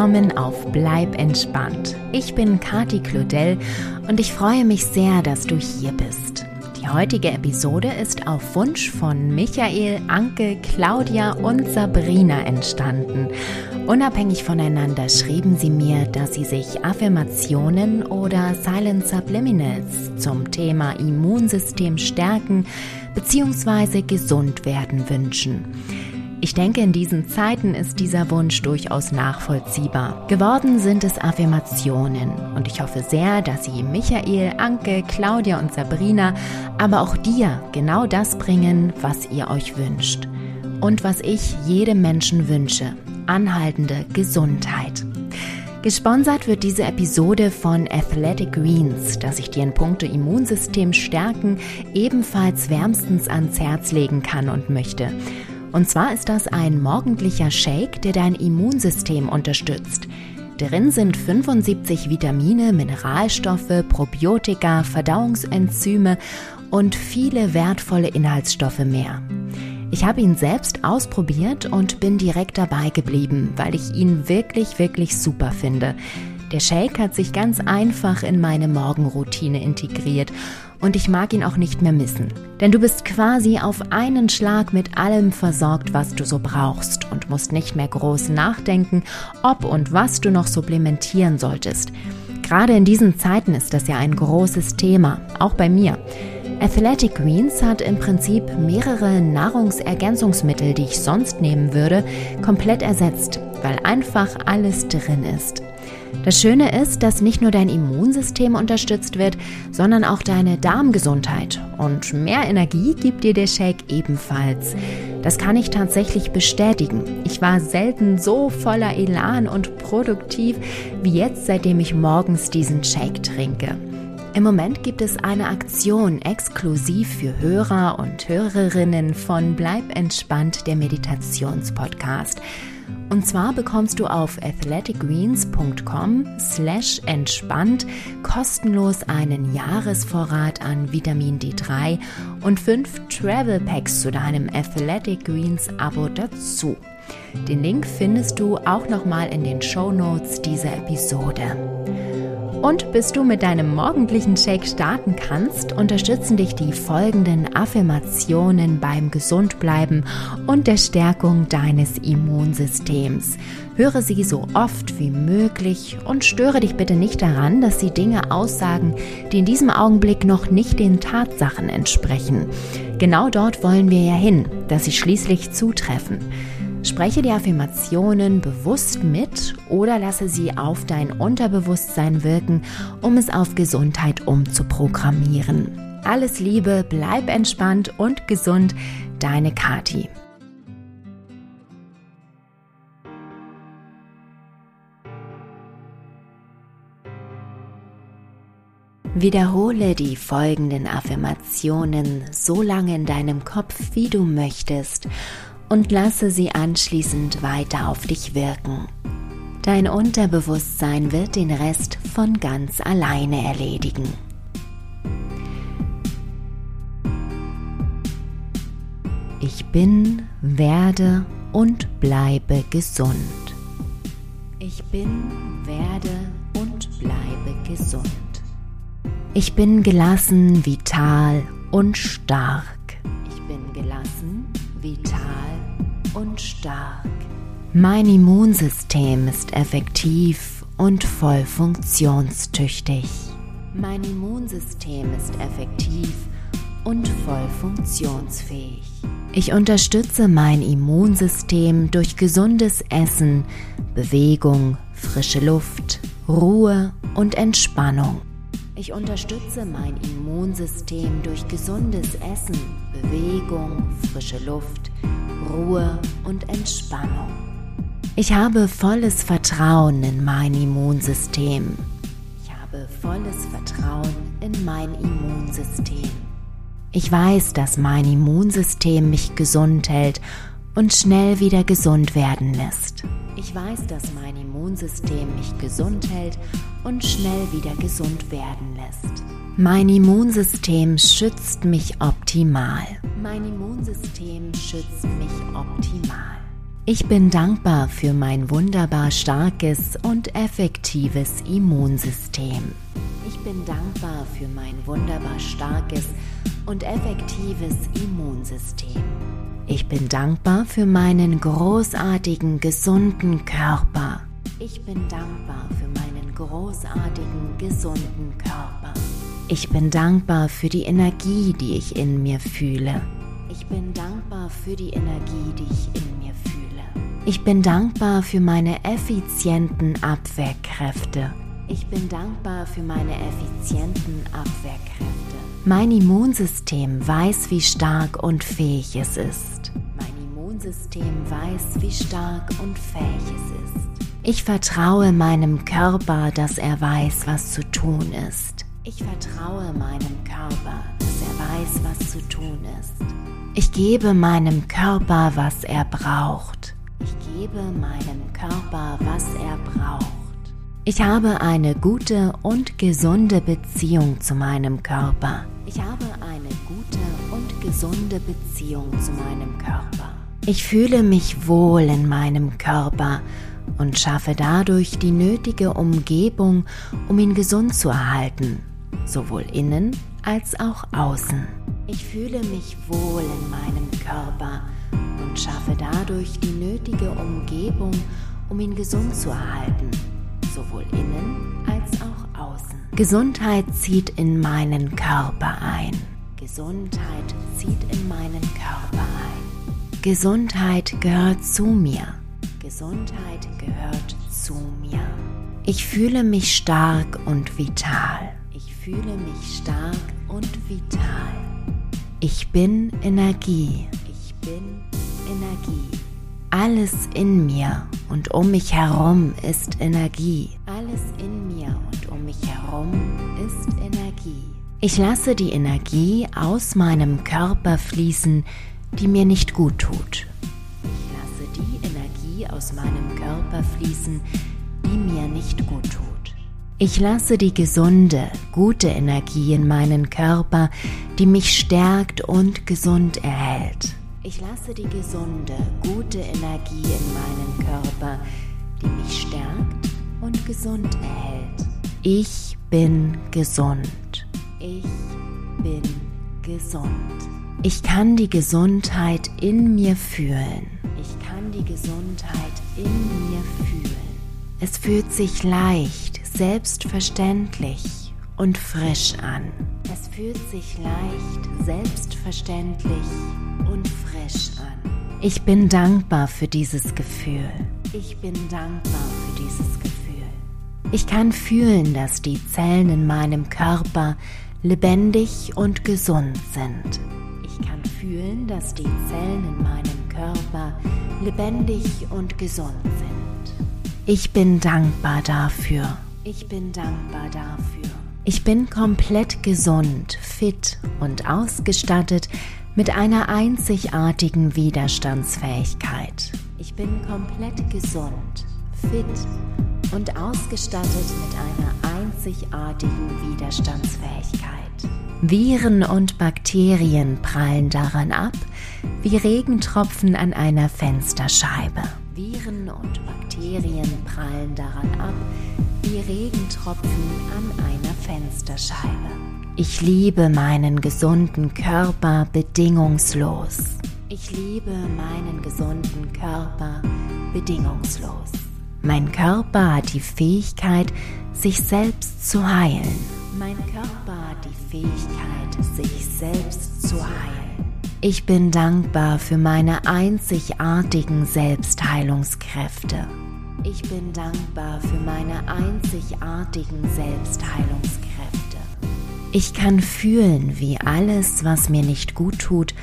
willkommen auf Bleib entspannt. Ich bin Kati Claudel und ich freue mich sehr, dass du hier bist. Die heutige Episode ist auf Wunsch von Michael, Anke, Claudia und Sabrina entstanden. Unabhängig voneinander schrieben sie mir, dass sie sich Affirmationen oder Silent Subliminals zum Thema Immunsystem stärken bzw. gesund werden wünschen. Ich denke, in diesen Zeiten ist dieser Wunsch durchaus nachvollziehbar. Geworden sind es Affirmationen und ich hoffe sehr, dass Sie Michael, Anke, Claudia und Sabrina, aber auch dir genau das bringen, was ihr euch wünscht. Und was ich jedem Menschen wünsche, anhaltende Gesundheit. Gesponsert wird diese Episode von Athletic Greens, das ich dir in puncto Immunsystem stärken ebenfalls wärmstens ans Herz legen kann und möchte. Und zwar ist das ein morgendlicher Shake, der dein Immunsystem unterstützt. Drin sind 75 Vitamine, Mineralstoffe, Probiotika, Verdauungsenzyme und viele wertvolle Inhaltsstoffe mehr. Ich habe ihn selbst ausprobiert und bin direkt dabei geblieben, weil ich ihn wirklich, wirklich super finde. Der Shake hat sich ganz einfach in meine Morgenroutine integriert und ich mag ihn auch nicht mehr missen. Denn du bist quasi auf einen Schlag mit allem versorgt, was du so brauchst und musst nicht mehr groß nachdenken, ob und was du noch supplementieren solltest. Gerade in diesen Zeiten ist das ja ein großes Thema, auch bei mir. Athletic Greens hat im Prinzip mehrere Nahrungsergänzungsmittel, die ich sonst nehmen würde, komplett ersetzt, weil einfach alles drin ist. Das Schöne ist, dass nicht nur dein Immunsystem unterstützt wird, sondern auch deine Darmgesundheit. Und mehr Energie gibt dir der Shake ebenfalls. Das kann ich tatsächlich bestätigen. Ich war selten so voller Elan und produktiv wie jetzt, seitdem ich morgens diesen Shake trinke. Im Moment gibt es eine Aktion exklusiv für Hörer und Hörerinnen von Bleib entspannt, der Meditationspodcast. Und zwar bekommst du auf athleticgreens.com slash entspannt kostenlos einen Jahresvorrat an Vitamin D3 und fünf Travel Packs zu deinem Athletic Greens Abo dazu. Den Link findest du auch nochmal in den Show Notes dieser Episode. Und bis du mit deinem morgendlichen Shake starten kannst, unterstützen dich die folgenden Affirmationen beim Gesundbleiben und der Stärkung deines Immunsystems. Höre sie so oft wie möglich und störe dich bitte nicht daran, dass sie Dinge aussagen, die in diesem Augenblick noch nicht den Tatsachen entsprechen. Genau dort wollen wir ja hin, dass sie schließlich zutreffen. Spreche die Affirmationen bewusst mit oder lasse sie auf dein Unterbewusstsein wirken, um es auf Gesundheit umzuprogrammieren. Alles Liebe, bleib entspannt und gesund, deine Kati. Wiederhole die folgenden Affirmationen so lange in deinem Kopf, wie du möchtest und lasse sie anschließend weiter auf dich wirken. Dein Unterbewusstsein wird den Rest von ganz alleine erledigen. Ich bin, werde und bleibe gesund. Ich bin, werde und bleibe gesund. Ich bin gelassen, vital und stark. Ich bin gelassen, vital und stark. Mein Immunsystem ist effektiv und voll funktionstüchtig. Mein Immunsystem ist effektiv und voll funktionsfähig. Ich unterstütze mein Immunsystem durch gesundes Essen, Bewegung, frische Luft, Ruhe und Entspannung. Ich unterstütze mein Immunsystem durch gesundes Essen, Bewegung, frische Luft, Ruhe und Entspannung. Ich habe volles Vertrauen in mein Immunsystem. Ich habe volles Vertrauen in mein Immunsystem. Ich weiß, dass mein Immunsystem mich gesund hält und schnell wieder gesund werden lässt. Ich weiß, dass mein Immunsystem mich gesund hält und schnell wieder gesund werden lässt. Mein Immunsystem schützt mich optimal. Mein Immunsystem schützt mich optimal. Ich bin dankbar für mein wunderbar starkes und effektives Immunsystem. Ich bin dankbar für mein wunderbar starkes und effektives Immunsystem. Ich bin dankbar für meinen großartigen, gesunden Körper. Ich bin dankbar für meinen großartigen, gesunden Körper. Ich bin dankbar für die Energie, die ich in mir fühle. Ich bin dankbar für die Energie, die ich in mir fühle. Ich bin dankbar für meine effizienten Abwehrkräfte. Ich bin dankbar für meine effizienten Abwehrkräfte. Mein Immunsystem weiß, wie stark und fähig es ist. Mein Immunsystem weiß, wie stark und fähig es ist. Ich vertraue meinem Körper, dass er weiß, was zu tun ist. Ich vertraue meinem Körper, dass er weiß, was zu tun ist. Ich gebe meinem Körper, was er braucht. Ich gebe meinem Körper, was er braucht. Ich habe eine gute und gesunde Beziehung zu meinem Körper. Ich habe eine gute und gesunde Beziehung zu meinem Körper. Ich fühle mich wohl in meinem Körper und schaffe dadurch die nötige Umgebung, um ihn gesund zu erhalten, sowohl innen als auch außen. Ich fühle mich wohl in meinem Körper und schaffe dadurch die nötige Umgebung, um ihn gesund zu erhalten sowohl innen als auch außen. Gesundheit zieht in meinen Körper ein. Gesundheit zieht in meinen Körper ein. Gesundheit gehört zu mir. Gesundheit gehört zu mir. Ich fühle mich stark und vital. Ich fühle mich stark und vital. Ich bin Energie. Ich bin Energie. Alles in mir und um mich herum ist Energie. Alles in mir und um mich herum ist Energie. Ich lasse die Energie aus meinem Körper fließen, die mir nicht gut tut. Ich lasse die Energie aus meinem Körper fließen, die mir nicht gut tut. Ich lasse die gesunde, gute Energie in meinen Körper, die mich stärkt und gesund erhält. Ich lasse die gesunde, gute Energie in meinen Körper, die mich stärkt und gesund erhält. Ich bin gesund. Ich bin gesund. Ich kann die Gesundheit in mir fühlen. Ich kann die Gesundheit in mir fühlen. Es fühlt sich leicht, selbstverständlich und frisch an. Es fühlt sich leicht, selbstverständlich und frisch an. Ich bin dankbar für dieses Gefühl. Ich bin dankbar für dieses Gefühl. Ich kann fühlen, dass die Zellen in meinem Körper lebendig und gesund sind. Ich kann fühlen, dass die Zellen in meinem Körper lebendig und gesund sind. Ich bin dankbar dafür. Ich bin dankbar dafür. Ich bin komplett gesund, fit und ausgestattet mit einer einzigartigen Widerstandsfähigkeit. Ich bin komplett gesund, fit und ausgestattet mit einer einzigartigen Widerstandsfähigkeit. Viren und Bakterien prallen daran ab wie Regentropfen an einer Fensterscheibe. Viren und Bakterien prallen daran ab wie Regentropfen an einer Fensterscheibe. Ich liebe meinen gesunden Körper bedingungslos. Ich liebe meinen gesunden Körper bedingungslos. Mein Körper hat die Fähigkeit, sich selbst zu heilen. Mein Körper hat die Fähigkeit, sich selbst zu heilen. Ich bin dankbar für meine einzigartigen Selbstheilungskräfte. Ich bin dankbar für meine einzigartigen Selbstheilungskräfte. Ich kann fühlen, wie alles, was mir nicht gut tut,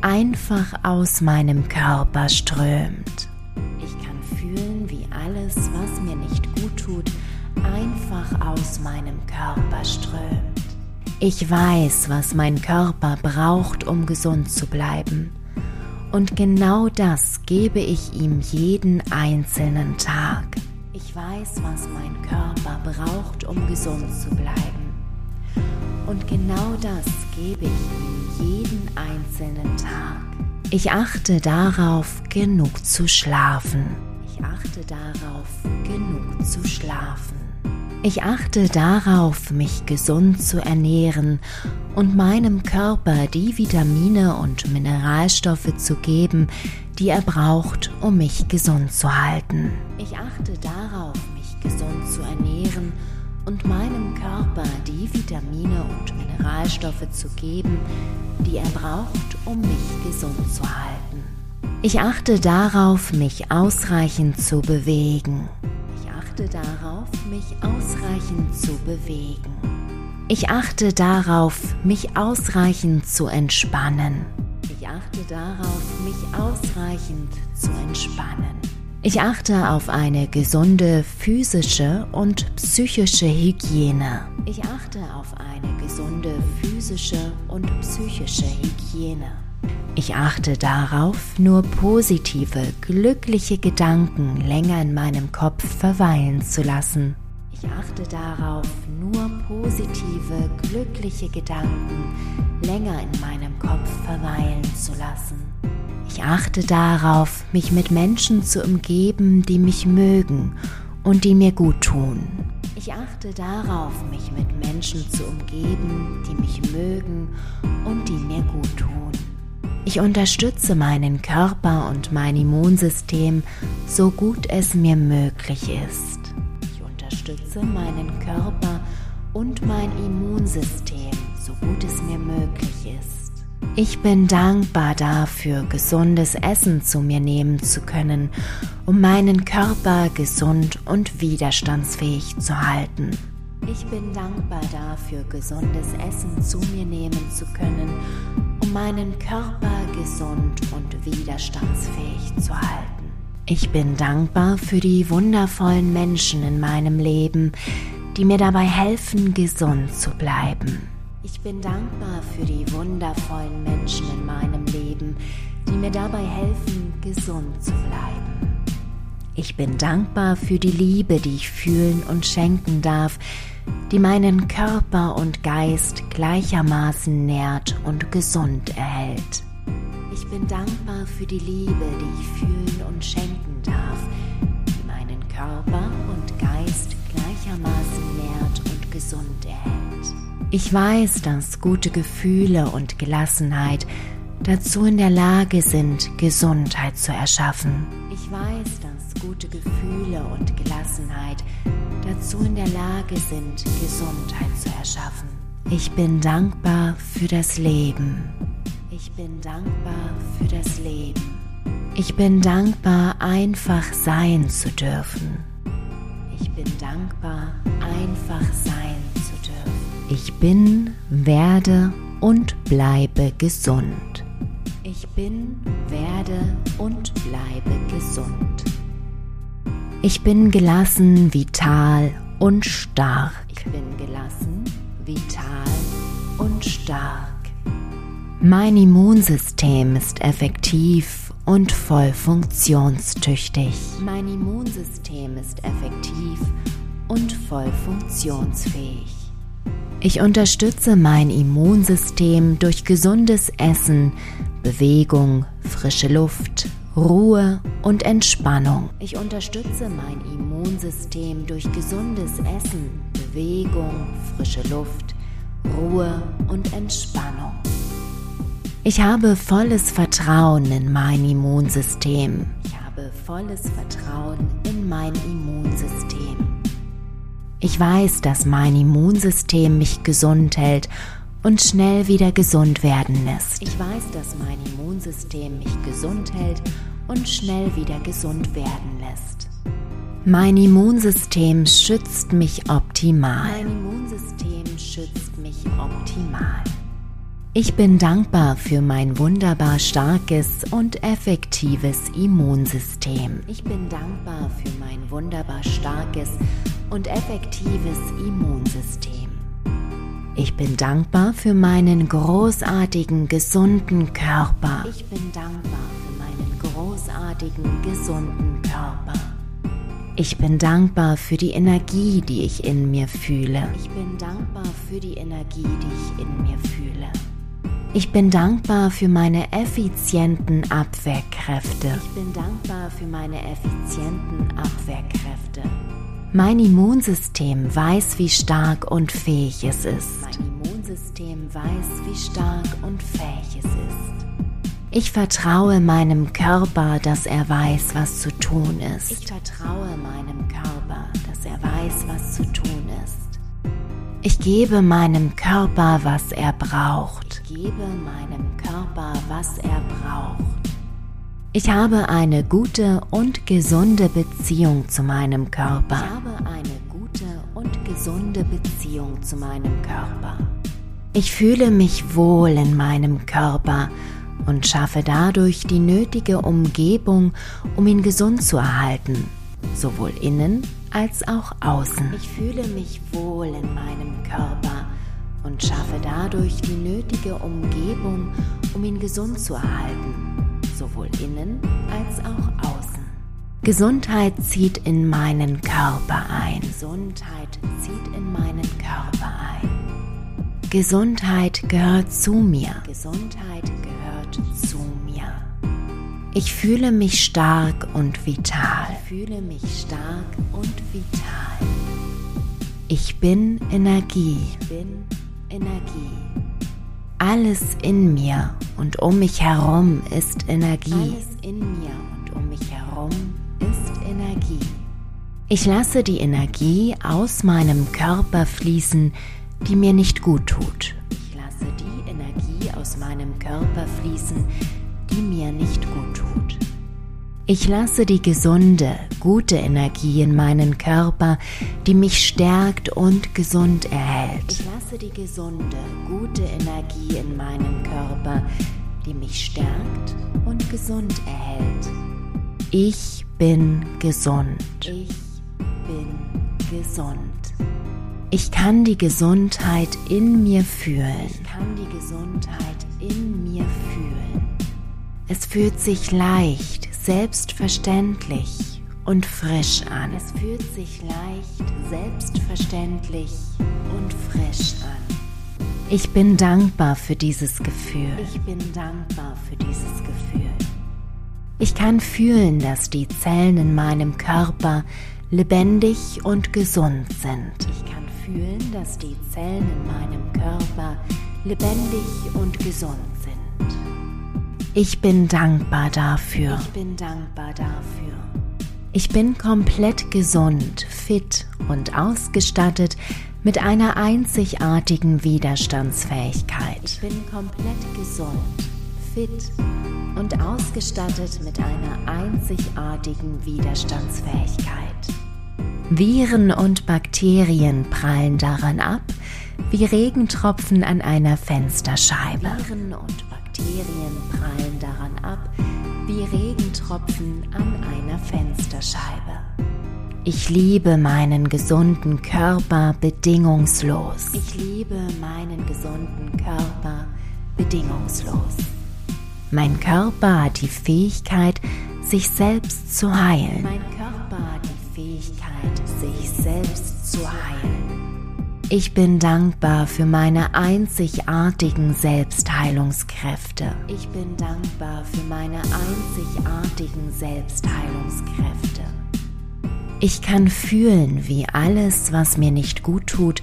einfach aus meinem Körper strömt. Ich kann fühlen, wie alles, was mir nicht gut tut, einfach aus meinem Körper strömt. Ich weiß, was mein Körper braucht, um gesund zu bleiben. Und genau das gebe ich ihm jeden einzelnen Tag. Ich weiß, was mein Körper braucht, um gesund zu bleiben. Und genau das gebe ich ihm jeden einzelnen Tag. Ich achte darauf, genug zu schlafen. Ich achte darauf, genug zu schlafen. Ich achte darauf, mich gesund zu ernähren und meinem Körper die Vitamine und Mineralstoffe zu geben, die er braucht, um mich gesund zu halten. Ich achte darauf, mich gesund zu ernähren und meinem Körper die Vitamine und Mineralstoffe zu geben, die er braucht, um mich gesund zu halten. Ich achte darauf, mich ausreichend zu bewegen. Ich achte darauf, mich ausreichend zu bewegen. Ich achte darauf, mich ausreichend zu entspannen. Ich achte darauf, mich ausreichend zu entspannen. Ich achte auf eine gesunde physische und psychische Hygiene. Ich achte auf eine gesunde physische und psychische Hygiene. Ich achte darauf, nur positive, glückliche Gedanken länger in meinem Kopf verweilen zu lassen. Ich achte darauf, nur positive, glückliche Gedanken länger in meinem Kopf verweilen zu lassen. Ich achte darauf, mich mit Menschen zu umgeben, die mich mögen und die mir gut tun. Ich achte darauf, mich mit Menschen zu umgeben, die mich mögen und die mir gut tun. Ich unterstütze meinen Körper und mein Immunsystem so gut es mir möglich ist. Ich unterstütze meinen Körper und mein Immunsystem so gut es mir möglich ist. Ich bin dankbar dafür, gesundes Essen zu mir nehmen zu können, um meinen Körper gesund und widerstandsfähig zu halten. Ich bin dankbar dafür, gesundes Essen zu mir nehmen zu können, um meinen Körper gesund und widerstandsfähig zu halten. Ich bin dankbar für die wundervollen Menschen in meinem Leben, die mir dabei helfen, gesund zu bleiben. Ich bin dankbar für die wundervollen Menschen in meinem Leben, die mir dabei helfen, gesund zu bleiben. Ich bin dankbar für die Liebe, die ich fühlen und schenken darf, die meinen Körper und Geist gleichermaßen nährt und gesund erhält. Ich bin dankbar für die Liebe, die ich fühlen und schenken darf, die meinen Körper und Geist gleichermaßen nährt und gesund erhält. Ich weiß, dass gute Gefühle und Gelassenheit dazu in der Lage sind, Gesundheit zu erschaffen. Ich weiß, dass gute Gefühle und Gelassenheit dazu in der Lage sind, Gesundheit zu erschaffen. Ich bin dankbar für das Leben. Ich bin dankbar für das Leben. Ich bin dankbar, einfach sein zu dürfen. Ich bin dankbar, einfach sein ich bin, werde und bleibe gesund. Ich bin, werde und bleibe gesund. Ich bin gelassen, vital und stark. Ich bin gelassen, vital und stark. Mein Immunsystem ist effektiv und voll funktionstüchtig. Mein Immunsystem ist effektiv und voll funktionsfähig. Ich unterstütze mein Immunsystem durch gesundes Essen, Bewegung, frische Luft, Ruhe und Entspannung. Ich unterstütze mein Immunsystem durch gesundes Essen, Bewegung, frische Luft, Ruhe und Entspannung. Ich habe volles Vertrauen in mein Immunsystem. Ich habe volles Vertrauen in mein Immunsystem. Ich weiß, dass mein Immunsystem mich gesund hält und schnell wieder gesund werden lässt. Ich weiß, dass mein Immunsystem mich gesund hält und schnell wieder gesund werden lässt. Mein Immunsystem schützt mich optimal. Mein Immunsystem schützt mich optimal. Ich bin dankbar für mein wunderbar starkes und effektives Immunsystem. Ich bin dankbar für mein wunderbar starkes und effektives Immunsystem. Ich bin dankbar für meinen großartigen, gesunden Körper. Ich bin dankbar für meinen großartigen, gesunden Körper. Ich bin dankbar für die Energie, die ich in mir fühle. Ich bin dankbar für die Energie, die ich in mir fühle. Ich bin dankbar für meine effizienten Abwehrkräfte. Ich bin dankbar für meine effizienten Abwehrkräfte. Mein Immunsystem weiß, wie stark und fähig es ist. Mein Immunsystem weiß, wie stark und fähig es ist. Ich vertraue meinem Körper, dass er weiß, was zu tun ist. Ich vertraue meinem Körper, dass er weiß, was zu tun ist. Ich gebe meinem Körper, was er braucht. Ich gebe meinem Körper, was er braucht. Ich habe eine gute und gesunde Beziehung zu meinem Körper. Ich habe eine gute und gesunde Beziehung zu meinem Körper. Ich fühle mich wohl in meinem Körper und schaffe dadurch die nötige Umgebung, um ihn gesund zu erhalten, sowohl innen als auch außen. Ich fühle mich wohl in meinem Körper und schaffe dadurch die nötige Umgebung, um ihn gesund zu erhalten, sowohl innen als auch außen. Gesundheit zieht in meinen Körper ein. Gesundheit zieht in meinen Körper ein. Gesundheit gehört zu mir. Gesundheit gehört zu mir. Ich fühle mich stark und vital. Ich fühle mich stark und vital. Ich bin Energie. Ich bin Energie. Alles in mir und um mich herum ist Energie. Alles in mir und um mich herum ist Energie. Ich lasse die Energie aus meinem Körper fließen, die mir nicht gut tut. Ich lasse die Energie aus meinem Körper fließen, die mir nicht gut tut. Ich lasse die gesunde, gute Energie in meinen Körper, die mich stärkt und gesund erhält. Ich lasse die gesunde, gute Energie in meinen Körper, die mich stärkt und gesund erhält. Ich bin gesund. Ich bin gesund. Ich kann die Gesundheit in mir fühlen. Ich kann die Gesundheit in mir fühlen. Es fühlt sich leicht, selbstverständlich und frisch an. Es fühlt sich leicht, selbstverständlich und frisch an. Ich bin dankbar für dieses Gefühl. Ich bin dankbar für dieses Gefühl. Ich kann fühlen, dass die Zellen in meinem Körper lebendig und gesund sind. Ich kann fühlen, dass die Zellen in meinem Körper lebendig und gesund sind. Ich bin dankbar dafür. Ich bin dankbar dafür. Ich bin komplett gesund, fit und ausgestattet mit einer einzigartigen Widerstandsfähigkeit. Ich bin komplett gesund, fit und ausgestattet mit einer einzigartigen Widerstandsfähigkeit. Viren und Bakterien prallen daran ab, wie Regentropfen an einer Fensterscheibe. Viren und Bakterien prallen daran ab, wie Regentropfen an einer Fensterscheibe. Ich liebe meinen gesunden Körper bedingungslos. Ich liebe meinen gesunden Körper bedingungslos. Mein Körper hat die Fähigkeit, sich selbst zu heilen. Mein Körper hat die Fähigkeit, sich selbst zu heilen. Ich bin dankbar für meine einzigartigen Selbstheilungskräfte. Ich bin dankbar für meine einzigartigen Selbstheilungskräfte. Ich kann fühlen, wie alles, was mir nicht gut tut,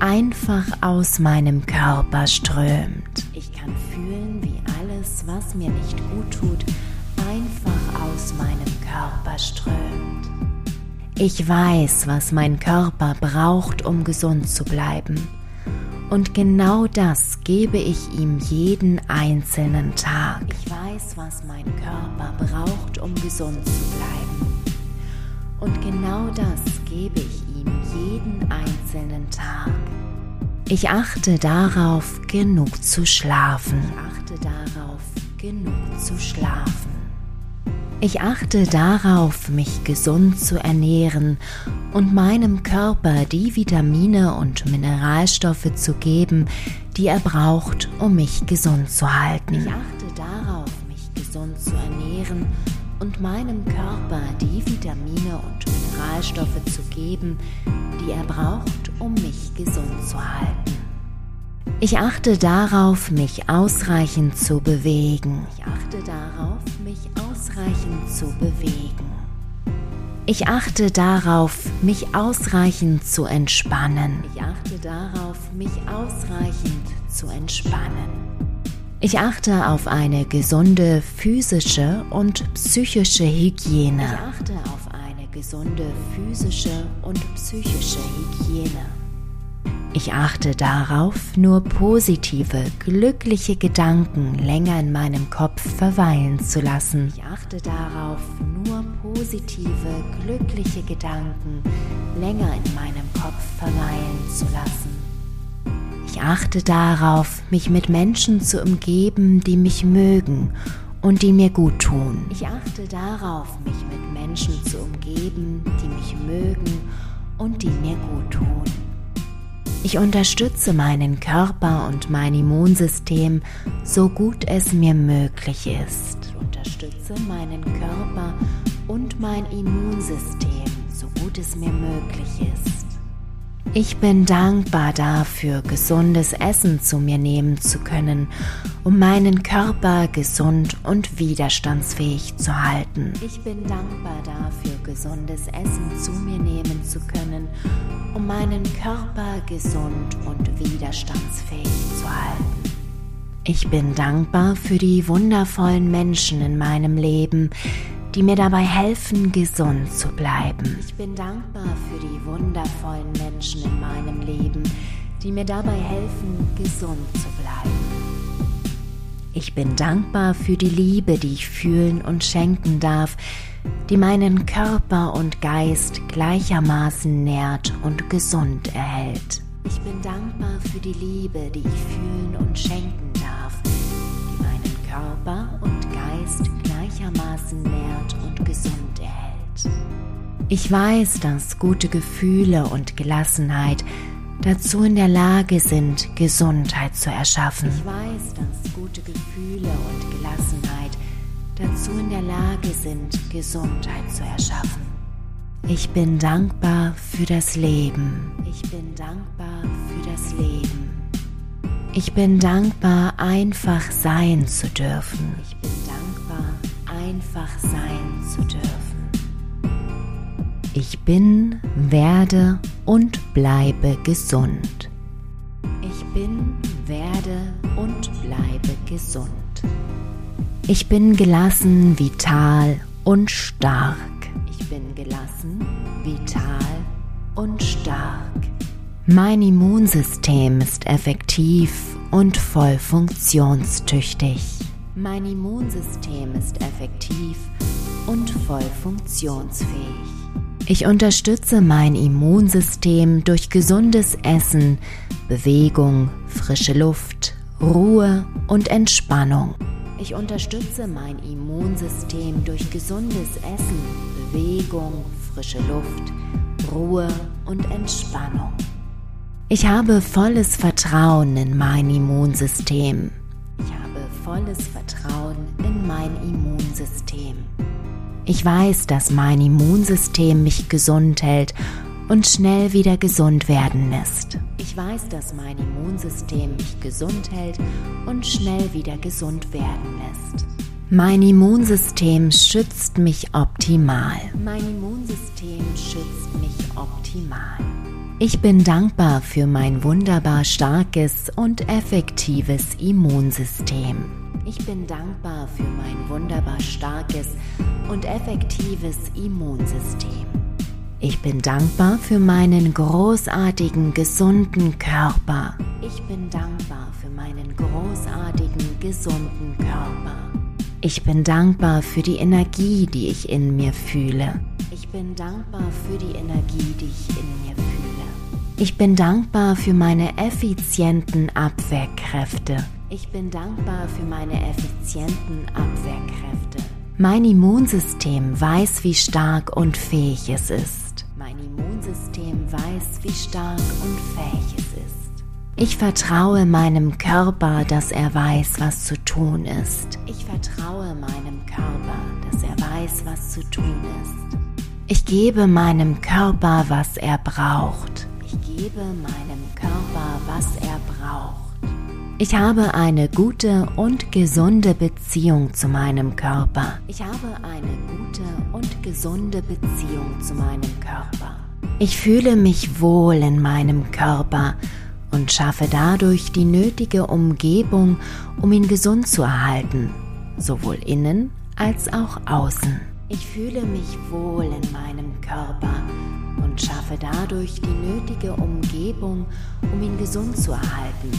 einfach aus meinem Körper strömt. Ich kann fühlen, wie alles, was mir nicht gut tut, einfach aus meinem Körper strömt. Ich weiß, was mein Körper braucht, um gesund zu bleiben. Und genau das gebe ich ihm jeden einzelnen Tag. Ich weiß, was mein Körper braucht, um gesund zu bleiben. Und genau das gebe ich ihm jeden einzelnen Tag. Ich achte darauf, genug zu schlafen. Ich achte darauf, genug zu schlafen. Ich achte darauf, mich gesund zu ernähren und meinem Körper die Vitamine und Mineralstoffe zu geben, die er braucht, um mich gesund zu halten. Ich achte darauf, mich gesund zu ernähren und meinem Körper die Vitamine und Mineralstoffe zu geben, die er braucht, um mich gesund zu halten. Ich achte darauf, mich ausreichend zu bewegen. Ich achte darauf, mich ausreichend zu bewegen. Ich achte darauf, mich ausreichend zu entspannen. Ich achte darauf, mich ausreichend zu entspannen. Ich achte auf eine gesunde physische und psychische Hygiene. Ich achte auf eine gesunde physische und psychische Hygiene. Ich achte darauf, nur positive, glückliche Gedanken länger in meinem Kopf verweilen zu lassen. Ich achte darauf, nur positive, glückliche Gedanken länger in meinem Kopf verweilen zu lassen. Ich achte darauf, mich mit Menschen zu umgeben, die mich mögen und die mir gut tun. Ich achte darauf, mich mit Menschen zu umgeben, die mich mögen und die mir gut tun. Ich unterstütze meinen Körper und mein Immunsystem so gut es mir möglich ist. Ich unterstütze meinen Körper und mein Immunsystem so gut es mir möglich ist. Ich bin dankbar dafür, gesundes Essen zu mir nehmen zu können, um meinen Körper gesund und widerstandsfähig zu halten. Ich bin dankbar dafür, gesundes Essen zu mir nehmen zu können, um meinen Körper gesund und widerstandsfähig zu halten. Ich bin dankbar für die wundervollen Menschen in meinem Leben, die mir dabei helfen, gesund zu bleiben. Ich bin dankbar für die wundervollen Menschen in meinem Leben, die mir dabei helfen, gesund zu bleiben. Ich bin dankbar für die Liebe, die ich fühlen und schenken darf, die meinen Körper und Geist gleichermaßen nährt und gesund erhält. Ich bin dankbar für die Liebe, die ich fühlen und schenken darf, gleichermaßen nährt und gesund erhält. Ich weiß, dass gute Gefühle und Gelassenheit dazu in der Lage sind, Gesundheit zu erschaffen. Ich weiß, dass gute Gefühle und Gelassenheit dazu in der Lage sind, Gesundheit zu erschaffen. Ich bin dankbar für das Leben. Ich bin dankbar für das Leben. Ich bin dankbar, einfach sein zu dürfen. Ich bin einfach sein zu dürfen. Ich bin, werde und bleibe gesund. Ich bin, werde und bleibe gesund. Ich bin gelassen, vital und stark. Ich bin gelassen, vital und stark. Mein Immunsystem ist effektiv und voll funktionstüchtig. Mein Immunsystem ist effektiv und voll funktionsfähig. Ich unterstütze mein Immunsystem durch gesundes Essen, Bewegung, frische Luft, Ruhe und Entspannung. Ich unterstütze mein Immunsystem durch gesundes Essen, Bewegung, frische Luft, Ruhe und Entspannung. Ich habe volles Vertrauen in mein Immunsystem. Volles Vertrauen in mein Immunsystem. Ich weiß, dass mein Immunsystem mich gesund hält und schnell wieder gesund werden lässt. Ich weiß, dass mein Immunsystem mich gesund hält und schnell wieder gesund werden lässt. Mein Immunsystem schützt mich optimal. Mein Immunsystem schützt mich optimal. Ich bin dankbar für mein wunderbar starkes und effektives Immunsystem. Ich bin dankbar für mein wunderbar starkes und effektives Immunsystem. Ich bin dankbar für meinen großartigen, gesunden Körper. Ich bin dankbar für meinen großartigen, gesunden Körper. Ich bin dankbar für die Energie, die ich in mir fühle. Ich bin dankbar für die Energie, die ich in mir fühle. Ich bin dankbar für meine effizienten Abwehrkräfte. Ich bin dankbar für meine effizienten Abwehrkräfte. Mein Immunsystem weiß, wie stark und fähig es ist. Mein Immunsystem weiß, wie stark und fähig es ist. Ich vertraue meinem Körper, dass er weiß, was zu tun ist. Ich vertraue meinem Körper, dass er weiß, was zu tun ist. Ich gebe meinem Körper, was er braucht. Ich gebe meinem Körper, was er braucht. Ich habe eine gute und gesunde Beziehung zu meinem Körper. Ich habe eine gute und gesunde Beziehung zu meinem Körper. Ich fühle mich wohl in meinem Körper und schaffe dadurch die nötige Umgebung, um ihn gesund zu erhalten, sowohl innen als auch außen. Ich fühle mich wohl in meinem Körper und schaffe dadurch die nötige Umgebung, um ihn gesund zu erhalten,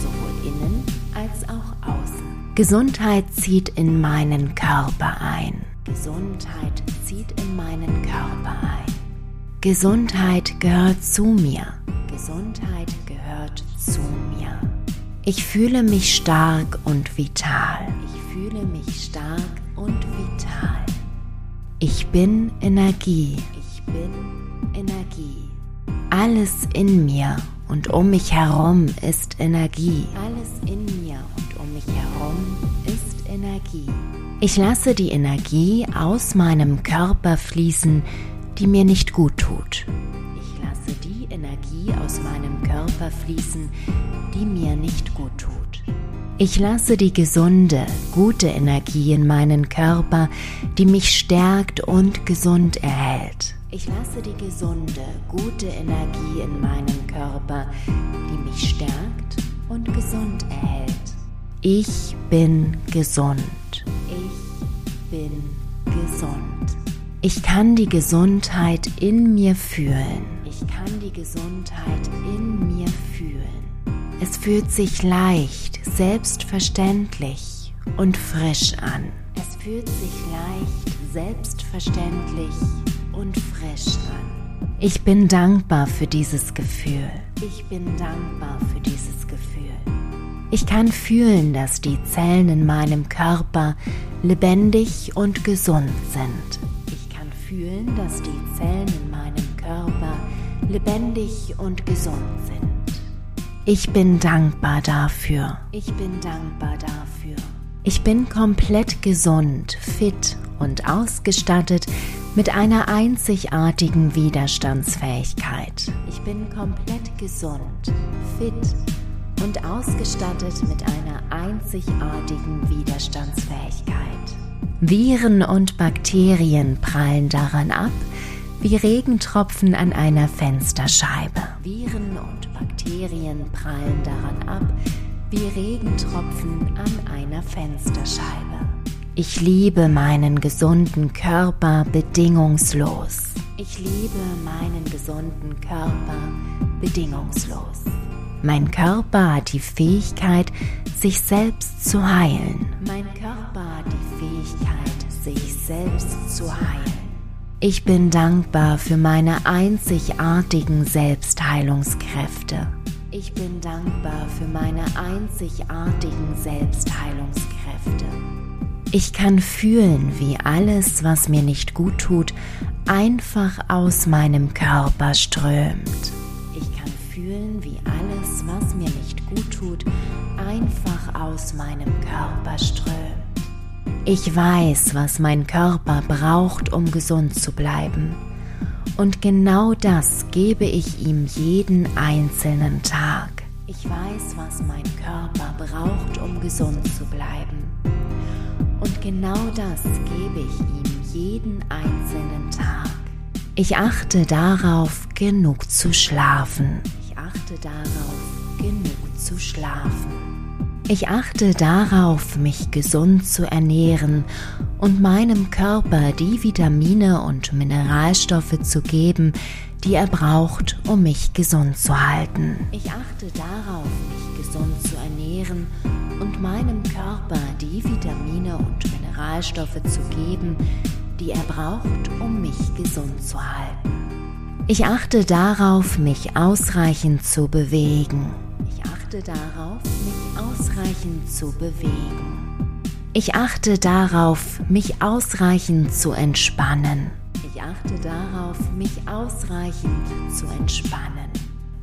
sowohl innen als auch außen. Gesundheit zieht in meinen Körper ein. Gesundheit zieht in meinen Körper ein. Gesundheit gehört zu mir. Gesundheit gehört zu mir. Ich fühle mich stark und vital. Ich fühle mich stark und vital. Ich bin Energie. Ich bin Energie. Alles in mir und um mich herum ist Energie. Alles in mir und um mich herum ist Energie. Ich lasse die Energie aus meinem Körper fließen, die mir nicht gut tut. Ich lasse die Energie aus meinem Körper fließen, die mir nicht gut tut. Ich lasse die gesunde, gute Energie in meinen Körper, die mich stärkt und gesund erhält. Ich lasse die gesunde, gute Energie in meinen Körper, die mich stärkt und gesund erhält. Ich bin gesund. Ich bin gesund. Ich kann die Gesundheit in mir fühlen. Ich kann die Gesundheit in mir fühlen. Es fühlt sich leicht, selbstverständlich und frisch an. Es fühlt sich leicht, selbstverständlich und frisch an. Ich bin dankbar für dieses Gefühl. Ich bin dankbar für dieses Gefühl. Ich kann fühlen, dass die Zellen in meinem Körper lebendig und gesund sind. Ich kann fühlen, dass die Zellen in meinem Körper lebendig und gesund sind. Ich bin dankbar dafür. Ich bin dankbar dafür. Ich bin komplett gesund, fit und ausgestattet mit einer einzigartigen Widerstandsfähigkeit. Ich bin komplett gesund, fit und ausgestattet mit einer einzigartigen Widerstandsfähigkeit. Viren und Bakterien prallen daran ab, wie Regentropfen an einer Fensterscheibe. Viren und Bakterien prallen daran ab, wie Regentropfen an einer Fensterscheibe. Ich liebe meinen gesunden Körper bedingungslos. Ich liebe meinen gesunden Körper bedingungslos. Mein Körper hat die Fähigkeit, sich selbst zu heilen. Mein Körper hat die Fähigkeit, sich selbst zu heilen. Ich bin dankbar für meine einzigartigen Selbstheilungskräfte. Ich bin dankbar für meine einzigartigen Selbstheilungskräfte. Ich kann fühlen, wie alles, was mir nicht gut tut, einfach aus meinem Körper strömt. Ich kann fühlen, wie alles, was mir nicht gut tut, einfach aus meinem Körper strömt. Ich weiß, was mein Körper braucht, um gesund zu bleiben. Und genau das gebe ich ihm jeden einzelnen Tag. Ich weiß, was mein Körper braucht, um gesund zu bleiben. Und genau das gebe ich ihm jeden einzelnen Tag. Ich achte darauf, genug zu schlafen. Ich achte darauf, genug zu schlafen. Ich achte darauf, mich gesund zu ernähren und meinem Körper die Vitamine und Mineralstoffe zu geben, die er braucht, um mich gesund zu halten. Ich achte darauf, mich gesund zu ernähren und meinem Körper die Vitamine und Mineralstoffe zu geben, die er braucht, um mich gesund zu halten. Ich achte darauf, mich ausreichend zu bewegen. Ich achte darauf, mich ausreichend zu bewegen. Ich achte darauf, mich ausreichend zu entspannen. Ich achte darauf, mich ausreichend zu entspannen.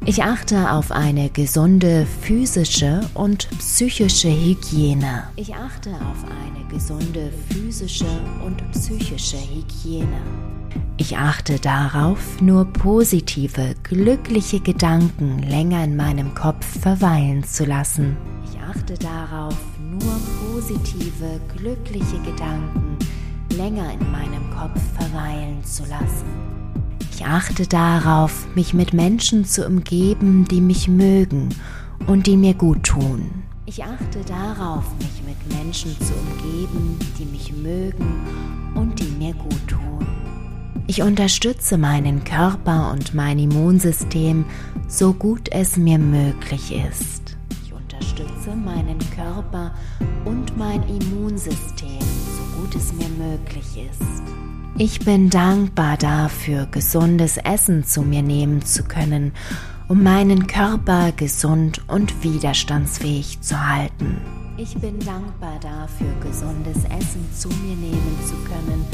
Ich achte auf eine gesunde physische und psychische Hygiene. Ich achte auf eine gesunde physische und psychische Hygiene. Ich achte darauf, nur positive, glückliche Gedanken länger in meinem Kopf verweilen zu lassen. Ich achte darauf, nur positive, glückliche Gedanken länger in meinem Kopf verweilen zu lassen. Ich achte darauf, mich mit Menschen zu umgeben, die mich mögen und die mir gut tun. Ich achte darauf, mich mit Menschen zu umgeben, die mich mögen und die mir gut tun. Ich unterstütze meinen Körper und mein Immunsystem so gut es mir möglich ist. Ich unterstütze meinen Körper und mein Immunsystem so gut es mir möglich ist. Ich bin dankbar dafür, gesundes Essen zu mir nehmen zu können, um meinen Körper gesund und widerstandsfähig zu halten. Ich bin dankbar dafür, gesundes Essen zu mir nehmen zu können,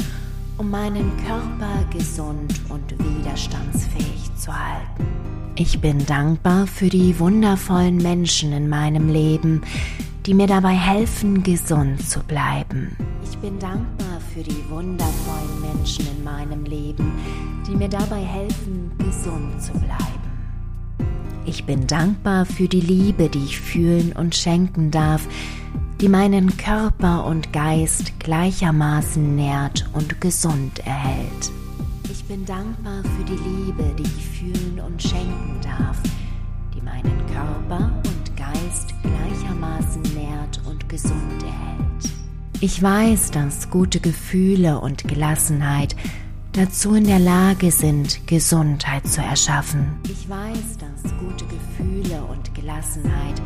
um meinen Körper gesund und widerstandsfähig zu halten. Ich bin dankbar für die wundervollen Menschen in meinem Leben, die mir dabei helfen, gesund zu bleiben. Ich bin dankbar für die wundervollen Menschen in meinem Leben, die mir dabei helfen, gesund zu bleiben. Ich bin dankbar für die Liebe, die ich fühlen und schenken darf, die meinen Körper und Geist gleichermaßen nährt und gesund erhält. Ich bin dankbar für die Liebe, die ich fühlen und schenken darf, die meinen Körper und Geist gleichermaßen nährt und gesund erhält. Ich weiß, dass gute Gefühle und Gelassenheit dazu in der Lage sind, Gesundheit zu erschaffen. Ich weiß, dass gute Gefühle und Gelassenheit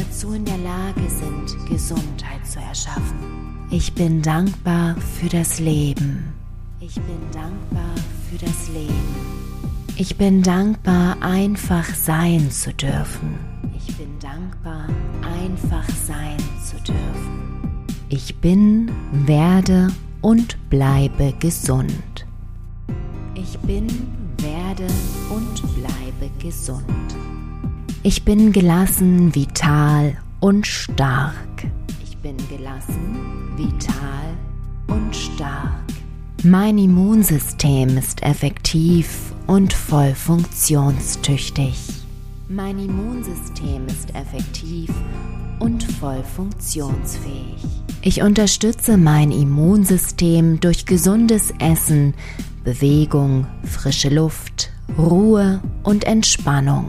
dazu in der Lage sind, Gesundheit zu erschaffen. Ich bin dankbar für das Leben. Ich bin dankbar für das Leben. Ich bin dankbar, einfach sein zu dürfen. Ich bin dankbar, einfach sein zu dürfen. Ich bin, werde und bleibe gesund. Ich bin, werde und bleibe gesund. Ich bin gelassen, vital und stark. Ich bin gelassen, vital und stark. Mein Immunsystem ist effektiv und voll funktionstüchtig. Mein Immunsystem ist effektiv und voll funktionsfähig. Ich unterstütze mein Immunsystem durch gesundes Essen, Bewegung, frische Luft, Ruhe und Entspannung.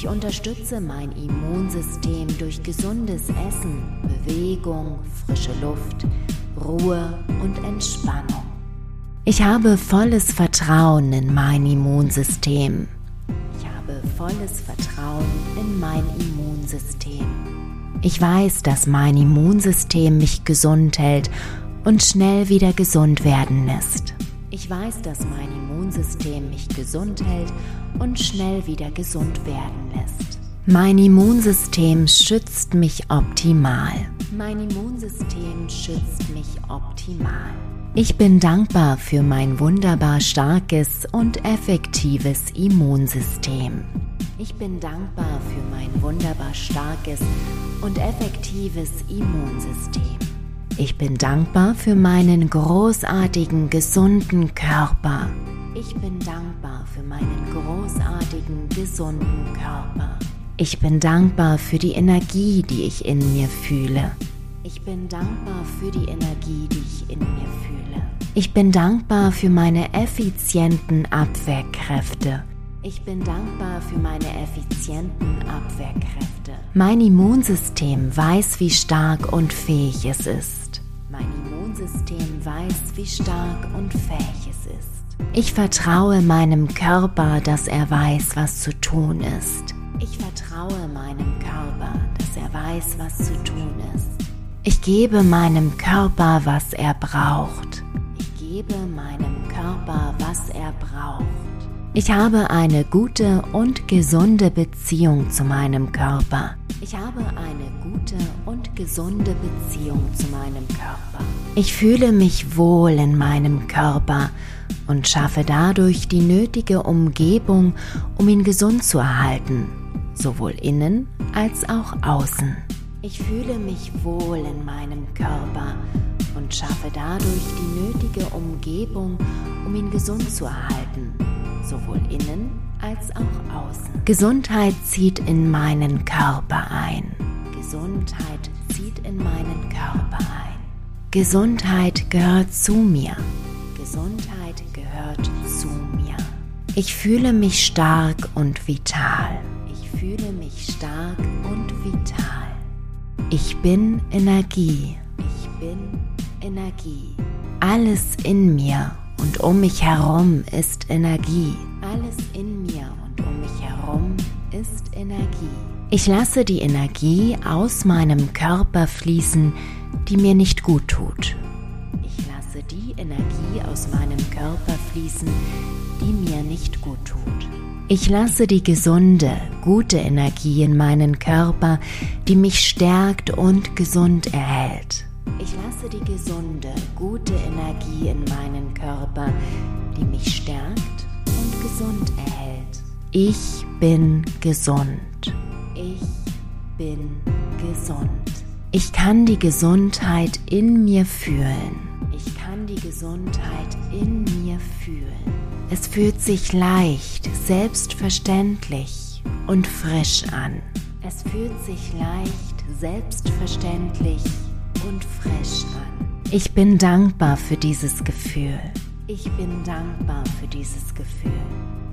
Ich unterstütze mein Immunsystem durch gesundes Essen, Bewegung, frische Luft, Ruhe und Entspannung. Ich habe volles Vertrauen in mein Immunsystem. Ich habe volles Vertrauen in mein Immunsystem. Ich weiß, dass mein Immunsystem mich gesund hält und schnell wieder gesund werden lässt. Ich weiß, dass mein Immunsystem mich gesund hält und schnell wieder gesund werden lässt. Mein Immunsystem schützt mich optimal. Mein Immunsystem schützt mich optimal. Ich bin dankbar für mein wunderbar starkes und effektives Immunsystem. Ich bin dankbar für mein wunderbar starkes und effektives Immunsystem. Ich bin dankbar für meinen großartigen, gesunden Körper. Ich bin dankbar für meinen großartigen, gesunden Körper. Ich bin dankbar für die Energie, die ich in mir fühle. Ich bin dankbar für die Energie, die ich in mir fühle. Ich bin dankbar für meine effizienten Abwehrkräfte. Ich bin dankbar für meine effizienten Abwehrkräfte. Mein Immunsystem weiß, wie stark und fähig es ist. Mein Immunsystem weiß, wie stark und fähig es ist. Ich vertraue meinem Körper, dass er weiß, was zu tun ist. Ich vertraue meinem Körper, dass er weiß, was zu tun ist. Ich gebe meinem Körper, was er braucht. Ich gebe meinem Körper, was er braucht. Ich habe eine gute und gesunde Beziehung zu meinem Körper. Ich habe eine gute und gesunde Beziehung zu meinem Körper. Ich fühle mich wohl in meinem Körper und schaffe dadurch die nötige Umgebung, um ihn gesund zu erhalten, sowohl innen als auch außen. Ich fühle mich wohl in meinem Körper und schaffe dadurch die nötige Umgebung, um ihn gesund zu erhalten, sowohl innen als auch außen. Gesundheit zieht in meinen Körper ein. Gesundheit zieht in meinen Körper ein. Gesundheit gehört zu mir. Gesundheit gehört zu mir. Ich fühle mich stark und vital. Ich fühle mich stark und vital. Ich bin Energie. Ich bin Energie. Alles in mir und um mich herum ist Energie. Alles in mir und um mich herum ist Energie. Ich lasse die Energie aus meinem Körper fließen, die mir nicht gut tut. Ich lasse die Energie aus meinem Körper fließen, die mir nicht gut tut. Ich lasse die gesunde, gute Energie in meinen Körper, die mich stärkt und gesund erhält. Ich lasse die gesunde, gute Energie in meinen Körper, die mich stärkt und gesund erhält. Ich bin gesund. Ich bin gesund. Ich kann die Gesundheit in mir fühlen. Ich kann die Gesundheit in mir fühlen. Es fühlt sich leicht, selbstverständlich und frisch an. Es fühlt sich leicht, selbstverständlich und frisch an. Ich bin dankbar für dieses Gefühl. Ich bin dankbar für dieses Gefühl.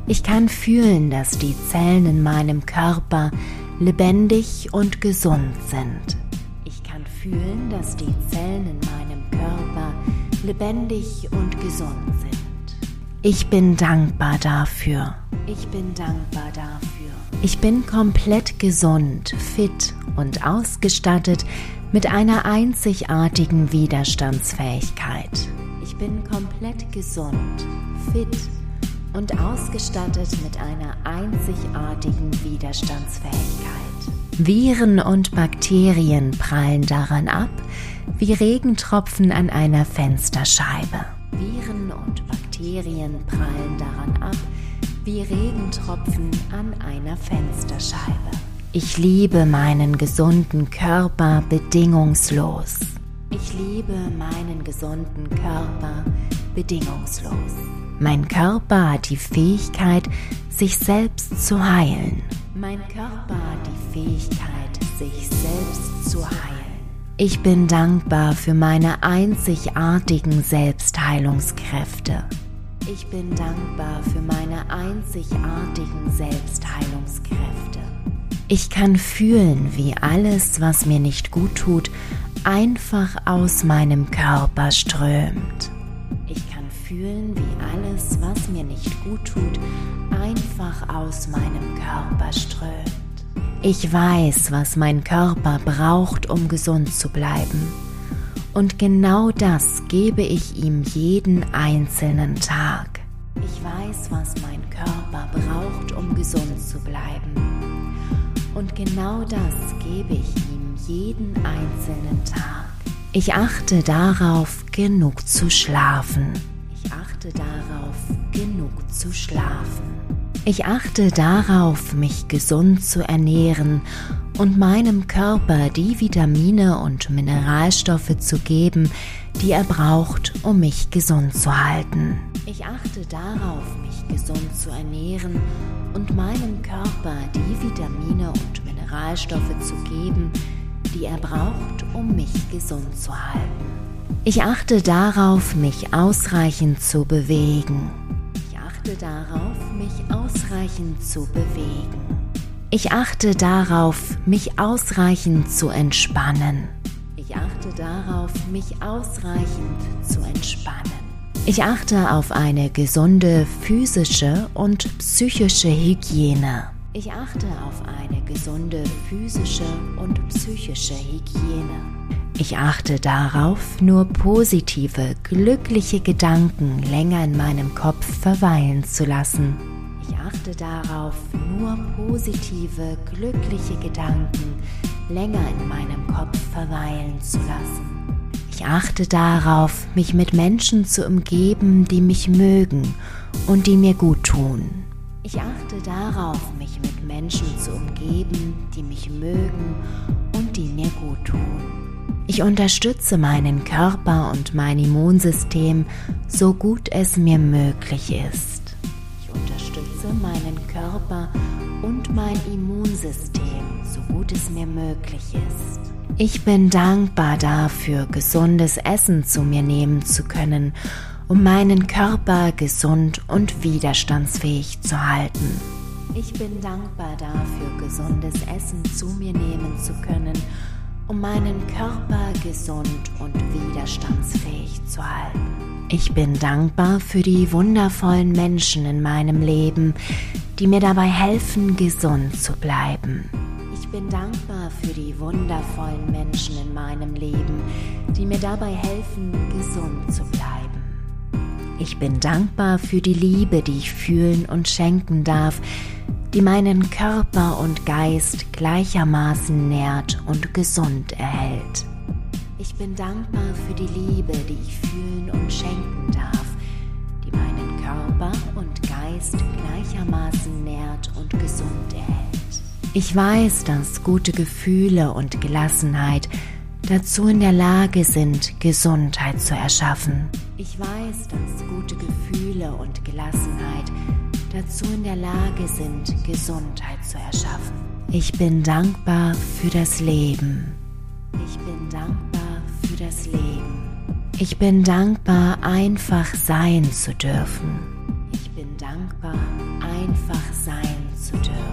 Ich kann fühlen, dass die Zellen in meinem Körper lebendig und gesund sind. Ich kann fühlen, dass die Zellen in meinem Körper lebendig und gesund sind. Ich bin dankbar dafür. Ich bin dankbar dafür. Ich bin komplett gesund, fit und ausgestattet mit einer einzigartigen Widerstandsfähigkeit. Ich bin komplett gesund, fit und ausgestattet mit einer einzigartigen Widerstandsfähigkeit. Viren und Bakterien prallen daran ab wie Regentropfen an einer Fensterscheibe. Viren und Bakterien prallen daran ab wie Regentropfen an einer Fensterscheibe. Ich liebe meinen gesunden Körper bedingungslos. Ich liebe meinen gesunden Körper bedingungslos. Mein Körper hat die Fähigkeit, sich selbst zu heilen. Mein Körper hat die Fähigkeit, sich selbst zu heilen. Ich bin dankbar für meine einzigartigen Selbstheilungskräfte. Ich bin dankbar für meine einzigartigen Selbstheilungskräfte. Ich kann fühlen, wie alles, was mir nicht gut tut, einfach aus meinem Körper strömt. Ich kann fühlen, wie alles, was mir nicht gut tut, einfach aus meinem Körper strömt. Ich weiß, was mein Körper braucht, um gesund zu bleiben. Und genau das gebe ich ihm jeden einzelnen Tag. Ich weiß, was mein Körper braucht, um gesund zu bleiben. Und genau das gebe ich ihm jeden einzelnen Tag. Ich achte darauf, genug zu schlafen. Ich achte darauf, genug zu schlafen. Ich achte darauf, mich gesund zu ernähren und meinem Körper die Vitamine und Mineralstoffe zu geben, die er braucht, um mich gesund zu halten. Ich achte darauf, mich gesund zu ernähren und meinem Körper die Vitamine und Mineralstoffe zu geben, die er braucht, um mich gesund zu halten. Ich achte darauf, mich ausreichend zu bewegen. Ich achte darauf, mich ausreichend zu bewegen. Ich achte darauf, mich ausreichend zu entspannen. Ich achte darauf, mich ausreichend zu entspannen. Ich achte auf eine gesunde physische und psychische Hygiene. Ich achte auf eine gesunde physische und psychische Hygiene. Ich achte darauf, nur positive, glückliche Gedanken länger in meinem Kopf verweilen zu lassen. Ich achte darauf, nur positive, glückliche Gedanken länger in meinem Kopf verweilen zu lassen. Ich achte darauf, mich mit Menschen zu umgeben, die mich mögen und die mir gut tun. Ich achte darauf, mich mit Menschen zu umgeben, die mich mögen und die mir gut tun. Ich unterstütze meinen Körper und mein Immunsystem so gut es mir möglich ist. Ich unterstütze meinen Körper und mein Immunsystem so gut es mir möglich ist. Ich bin dankbar dafür, gesundes Essen zu mir nehmen zu können, um meinen Körper gesund und widerstandsfähig zu halten. Ich bin dankbar dafür, gesundes Essen zu mir nehmen zu können, um meinen Körper gesund und widerstandsfähig zu halten. Ich bin dankbar für die wundervollen Menschen in meinem Leben, die mir dabei helfen, gesund zu bleiben. Ich bin dankbar für die wundervollen Menschen in meinem Leben, die mir dabei helfen, gesund zu bleiben. Ich bin dankbar für die Liebe, die ich fühlen und schenken darf, die meinen Körper und Geist gleichermaßen nährt und gesund erhält. Ich bin dankbar für die Liebe, die ich fühlen und schenken darf, die meinen Körper und Geist gleichermaßen nährt und gesund erhält. Ich weiß, dass gute Gefühle und Gelassenheit dazu in der Lage sind, Gesundheit zu erschaffen. Ich weiß, dass gute Gefühle und Gelassenheit dazu in der Lage sind, Gesundheit zu erschaffen. Ich bin dankbar für das Leben. Ich bin dankbar für das Leben. Ich bin dankbar, einfach sein zu dürfen. Ich bin dankbar, einfach sein zu dürfen.